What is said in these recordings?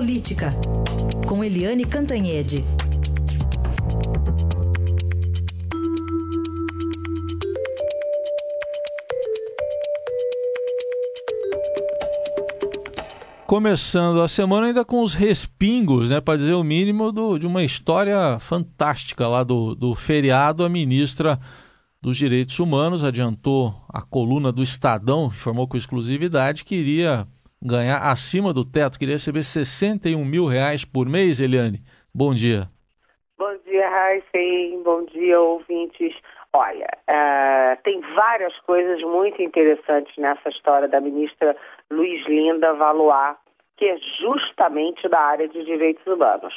Política, com Eliane Cantanhede. Começando a semana ainda com os respingos, né, para dizer o mínimo, do, de uma história fantástica lá do, do feriado. A ministra dos Direitos Humanos adiantou a coluna do Estadão, informou com exclusividade que iria ganhar acima do teto, queria receber 61 mil reais por mês, Eliane. Bom dia. Bom dia, Raíssen. Bom dia, ouvintes. Olha, uh, tem várias coisas muito interessantes nessa história da ministra Luiz Linda Valois, que é justamente da área de direitos humanos.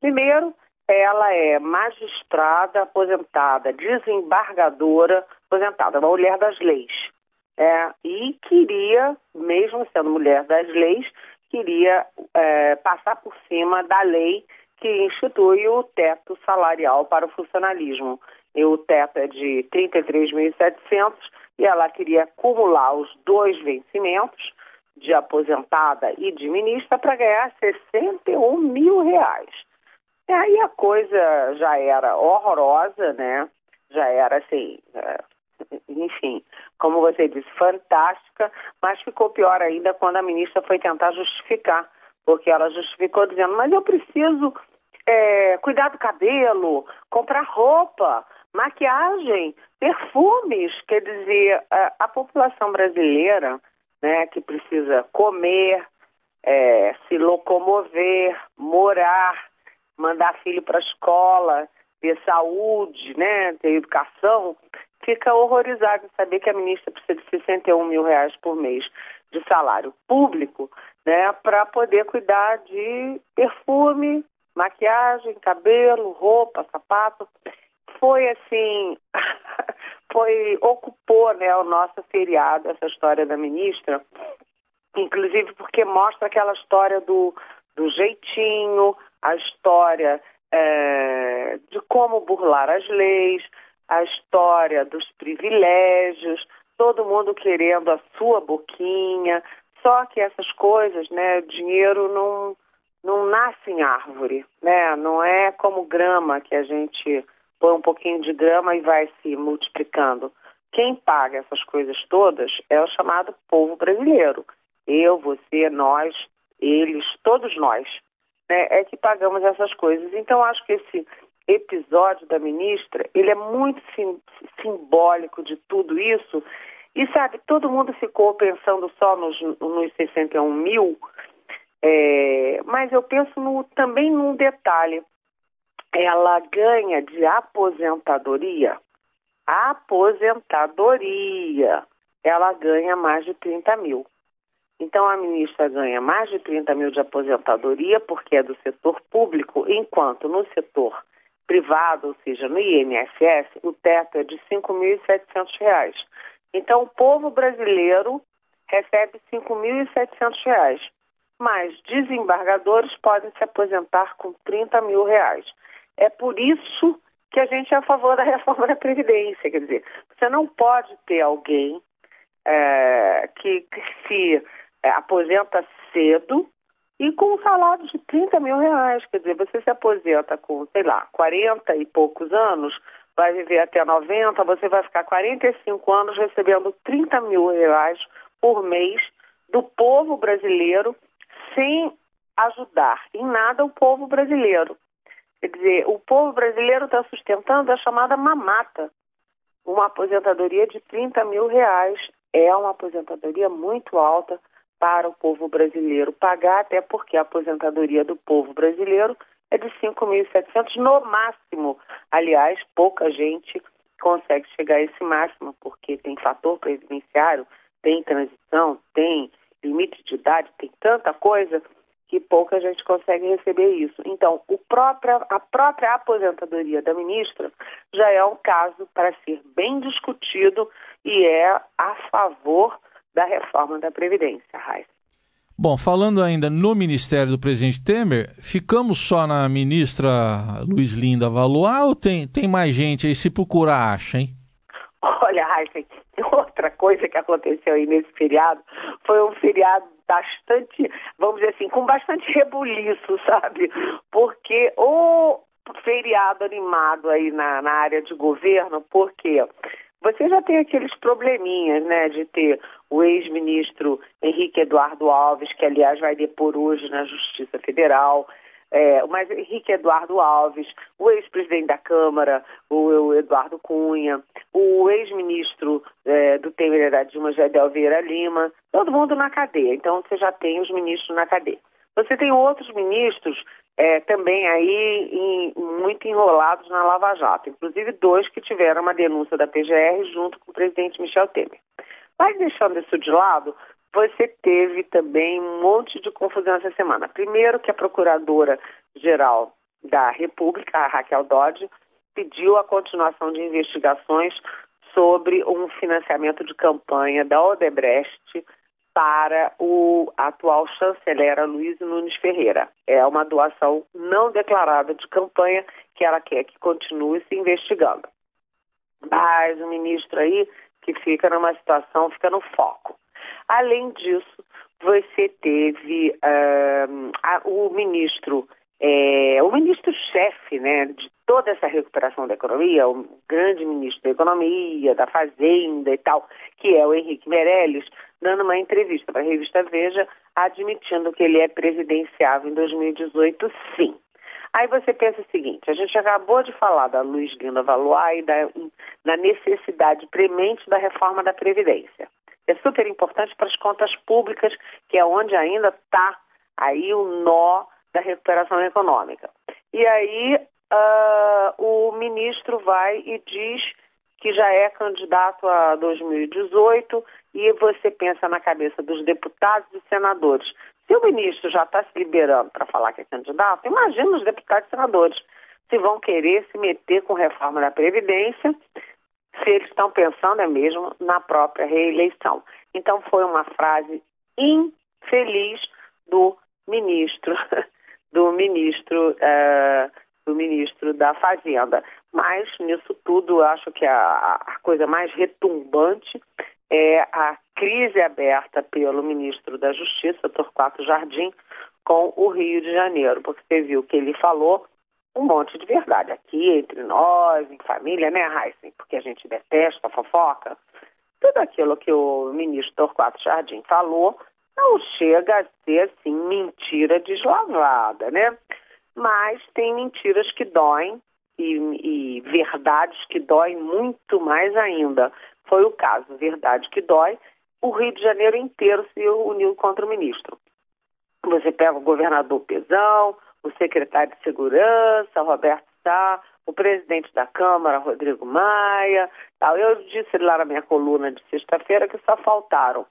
Primeiro, ela é magistrada aposentada, desembargadora aposentada, uma mulher das leis. É, e queria, mesmo sendo mulher das leis, queria é, passar por cima da lei que institui o teto salarial para o funcionalismo. E o teto é de 33.700 e ela queria acumular os dois vencimentos de aposentada e de ministra para ganhar 61 mil reais. E aí a coisa já era horrorosa, né? Já era assim, é, enfim, como você disse, fantástica, mas ficou pior ainda quando a ministra foi tentar justificar, porque ela justificou dizendo, mas eu preciso é, cuidar do cabelo, comprar roupa, maquiagem, perfumes, quer dizer, a, a população brasileira, né, que precisa comer, é, se locomover, morar, mandar filho para a escola, ter saúde, né, ter educação, fica horrorizado em saber que a ministra precisa de 61 mil reais por mês de salário público, né, para poder cuidar de perfume, maquiagem, cabelo, roupa, sapato. Foi assim, foi ocupou, né, o nosso feriado essa história da ministra, inclusive porque mostra aquela história do, do jeitinho, a história é, de como burlar as leis, a história dos privilégios, todo mundo querendo a sua boquinha. Só que essas coisas, né, dinheiro não, não nasce em árvore, né? Não é como grama que a gente põe um pouquinho de grama e vai se multiplicando. Quem paga essas coisas todas é o chamado povo brasileiro. Eu, você, nós, eles, todos nós, né, é que pagamos essas coisas. Então, acho que esse episódio da ministra, ele é muito sim, simbólico de tudo isso. E sabe, todo mundo ficou pensando só nos, nos 61 mil, é, mas eu penso no, também num detalhe. Ela ganha de aposentadoria. Aposentadoria. Ela ganha mais de 30 mil. Então, a ministra ganha mais de 30 mil de aposentadoria, porque é do setor público, enquanto no setor privado, ou seja, no INSS, o teto é de R$ 5.700. Então, o povo brasileiro recebe R$ 5.700, mas desembargadores podem se aposentar com 30 mil reais. É por isso que a gente é a favor da reforma da Previdência. Quer dizer, você não pode ter alguém é, que, que, se é, aposenta cedo e com um salário de 30 mil reais. Quer dizer, você se aposenta com, sei lá, 40 e poucos anos, vai viver até 90, você vai ficar 45 anos recebendo 30 mil reais por mês do povo brasileiro sem ajudar em nada o povo brasileiro. Quer dizer, o povo brasileiro está sustentando a chamada mamata. Uma aposentadoria de 30 mil reais é uma aposentadoria muito alta para o povo brasileiro pagar, até porque a aposentadoria do povo brasileiro é de 5.700 no máximo. Aliás, pouca gente consegue chegar a esse máximo, porque tem fator previdenciário, tem transição, tem limite de idade, tem tanta coisa que pouca gente consegue receber isso. Então, próprio, a própria aposentadoria da ministra já é um caso para ser bem discutido e é a favor da reforma da Previdência, Raíssa. Bom, falando ainda no Ministério do Presidente Temer, ficamos só na ministra Luiz Linda Valois ou tem, tem mais gente aí? Se procurar, acha, hein? Olha, Raíssa, outra coisa que aconteceu aí nesse feriado foi um feriado bastante, vamos dizer assim, com bastante rebuliço, sabe? Porque o feriado animado aí na, na área de governo, porque você já tem aqueles probleminhas, né, de ter o ex-ministro Henrique Eduardo Alves, que aliás vai depor hoje na Justiça Federal, é, mas Henrique Eduardo Alves, o ex-presidente da Câmara, o, Eduardo Cunha, o ex-ministro é, do Temer da Dilma, Gedel Vieira Lima, todo mundo na cadeia. Então você já tem os ministros na cadeia. Você tem outros ministros é, também aí em, muito enrolados na Lava Jato, inclusive dois que tiveram uma denúncia da PGR junto com o presidente Michel Temer. Mas deixando isso de lado, você teve também um monte de confusão essa semana. Primeiro que a Procuradora-Geral da República, a Raquel Dodge, pediu a continuação de investigações sobre um financiamento de campanha da Odebrecht para o atual chanceler Luiz Nunes Ferreira. É uma doação não declarada de campanha que ela quer que continue se investigando. Mas o ministro aí que fica numa situação, fica no foco. Além disso, você teve uh, a, o ministro, é, o ministro-chefe né, de toda essa recuperação da economia, o grande ministro da Economia, da Fazenda e tal, que é o Henrique Meirelles, dando uma entrevista para a revista Veja, admitindo que ele é presidenciável em 2018, sim. Aí você pensa o seguinte, a gente acabou de falar da Luiz Linda Valois e da, da necessidade premente da reforma da Previdência é super importante para as contas públicas, que é onde ainda está aí o nó da recuperação econômica. E aí uh, o ministro vai e diz que já é candidato a 2018 e você pensa na cabeça dos deputados e senadores. Se o ministro já está se liberando para falar que é candidato, imagina os deputados e senadores se vão querer se meter com reforma da Previdência se eles estão pensando é mesmo na própria reeleição. Então foi uma frase infeliz do ministro, do ministro, uh, do ministro da Fazenda. Mas nisso tudo, acho que a, a coisa mais retumbante é a crise aberta pelo ministro da Justiça, Torquato Jardim, com o Rio de Janeiro, porque você viu que ele falou um monte de verdade aqui entre nós, em família, né, Heisen? Porque a gente detesta a fofoca. Tudo aquilo que o ministro Torquato Jardim falou não chega a ser, assim, mentira deslavada, né? Mas tem mentiras que doem e, e verdades que doem muito mais ainda. Foi o caso, verdade que dói, o Rio de Janeiro inteiro se uniu contra o ministro. Você pega o governador Pezão, o secretário de Segurança, Roberto Sá, o presidente da Câmara, Rodrigo Maia. Tal. Eu disse lá na minha coluna de sexta-feira que só faltaram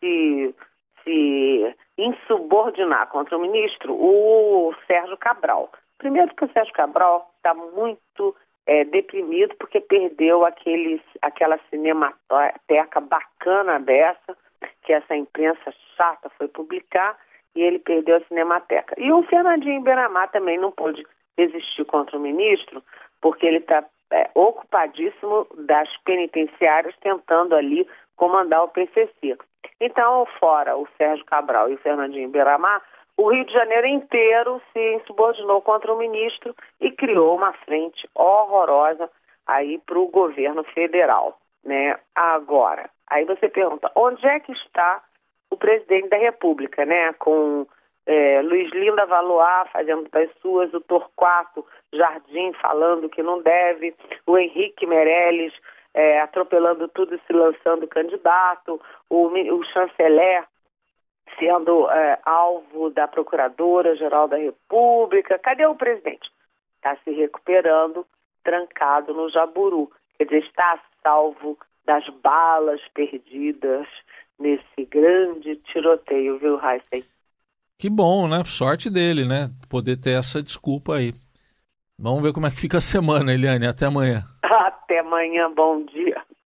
se, se insubordinar contra o ministro o Sérgio Cabral. Primeiro que o Sérgio Cabral está muito é, deprimido porque perdeu aqueles, aquela cinemateca bacana dessa, que essa imprensa chata foi publicar, e ele perdeu a Cinemateca. E o Fernandinho Beramar também não pôde resistir contra o ministro, porque ele está é, ocupadíssimo das penitenciárias tentando ali comandar o PCC. Então, fora o Sérgio Cabral e o Fernandinho Beramar, o Rio de Janeiro inteiro se insubordinou contra o ministro e criou uma frente horrorosa aí para o governo federal, né? Agora, aí você pergunta, onde é que está o presidente da República, né? Com é, Luiz Linda Valois fazendo das suas, o Torquato Jardim falando que não deve, o Henrique Meirelles é, atropelando tudo se lançando candidato, o, o chanceler sendo é, alvo da Procuradora-Geral da República. Cadê o presidente? Está se recuperando, trancado no Jaburu. Quer dizer, está salvo das balas perdidas nesse grande tiroteio, viu, Heisen? Que bom, né? Sorte dele, né? Poder ter essa desculpa aí. Vamos ver como é que fica a semana, Eliane. Até amanhã. Até amanhã, bom dia.